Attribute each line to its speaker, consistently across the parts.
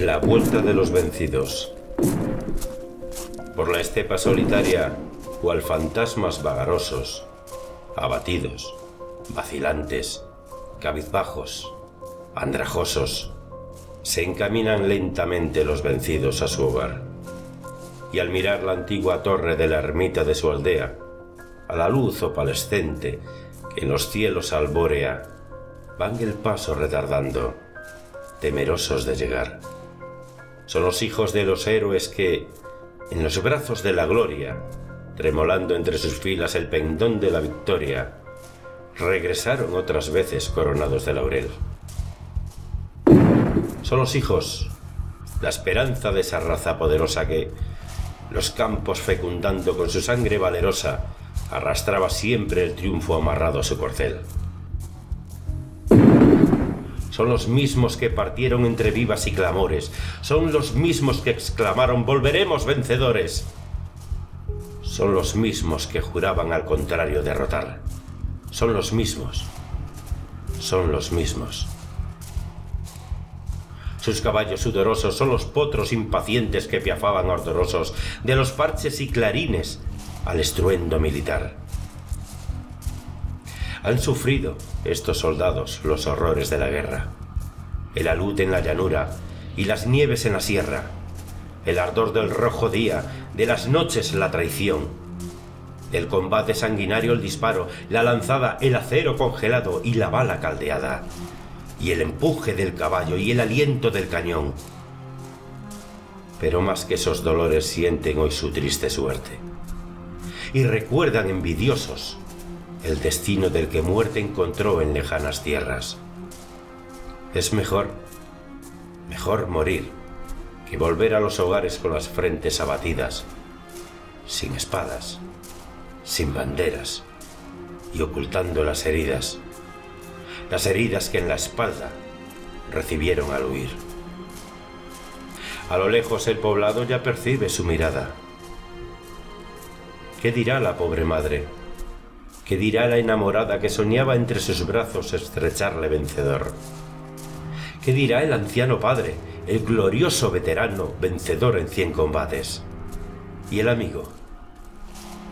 Speaker 1: La vuelta de los vencidos. Por la estepa solitaria, cual fantasmas vagarosos, abatidos, vacilantes, cabizbajos, andrajosos, se encaminan lentamente los vencidos a su hogar. Y al mirar la antigua torre de la ermita de su aldea, a la luz opalescente que en los cielos albórea, van el paso retardando, temerosos de llegar. Son los hijos de los héroes que, en los brazos de la gloria, tremolando entre sus filas el pendón de la victoria, regresaron otras veces coronados de laurel. Son los hijos, la esperanza de esa raza poderosa que, los campos fecundando con su sangre valerosa, arrastraba siempre el triunfo amarrado a su corcel. Son los mismos que partieron entre vivas y clamores. Son los mismos que exclamaron, volveremos vencedores. Son los mismos que juraban al contrario derrotar. Son los mismos. Son los mismos. Sus caballos sudorosos son los potros impacientes que piafaban ardorosos de los parches y clarines al estruendo militar. Han sufrido estos soldados los horrores de la guerra, el alud en la llanura y las nieves en la sierra, el ardor del rojo día, de las noches la traición, del combate sanguinario el disparo, la lanzada, el acero congelado y la bala caldeada, y el empuje del caballo y el aliento del cañón. Pero más que esos dolores sienten hoy su triste suerte, y recuerdan envidiosos el destino del que muerte encontró en lejanas tierras. Es mejor, mejor morir que volver a los hogares con las frentes abatidas, sin espadas, sin banderas y ocultando las heridas, las heridas que en la espalda recibieron al huir. A lo lejos el poblado ya percibe su mirada. ¿Qué dirá la pobre madre? ¿Qué dirá la enamorada que soñaba entre sus brazos estrecharle vencedor? ¿Qué dirá el anciano padre, el glorioso veterano vencedor en cien combates? ¿Y el amigo?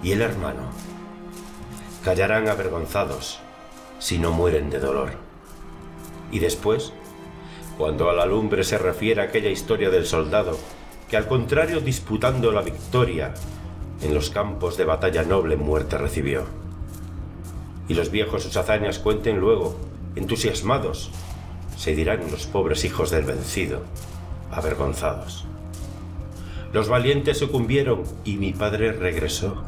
Speaker 1: ¿Y el hermano? Callarán avergonzados si no mueren de dolor. Y después, cuando a la lumbre se refiere aquella historia del soldado, que al contrario disputando la victoria, en los campos de batalla noble muerte recibió y los viejos sus hazañas cuenten luego, entusiasmados, se dirán los pobres hijos del vencido, avergonzados. Los valientes sucumbieron y mi padre regresó.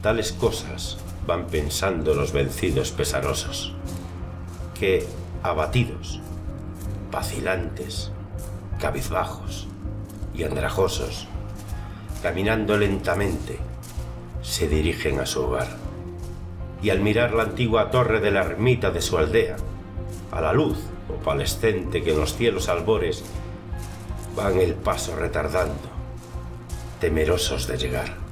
Speaker 1: Tales cosas van pensando los vencidos pesarosos, que, abatidos, vacilantes, cabizbajos y andrajosos, caminando lentamente, se dirigen a su hogar y al mirar la antigua torre de la ermita de su aldea, a la luz opalescente que en los cielos albores van el paso retardando, temerosos de llegar.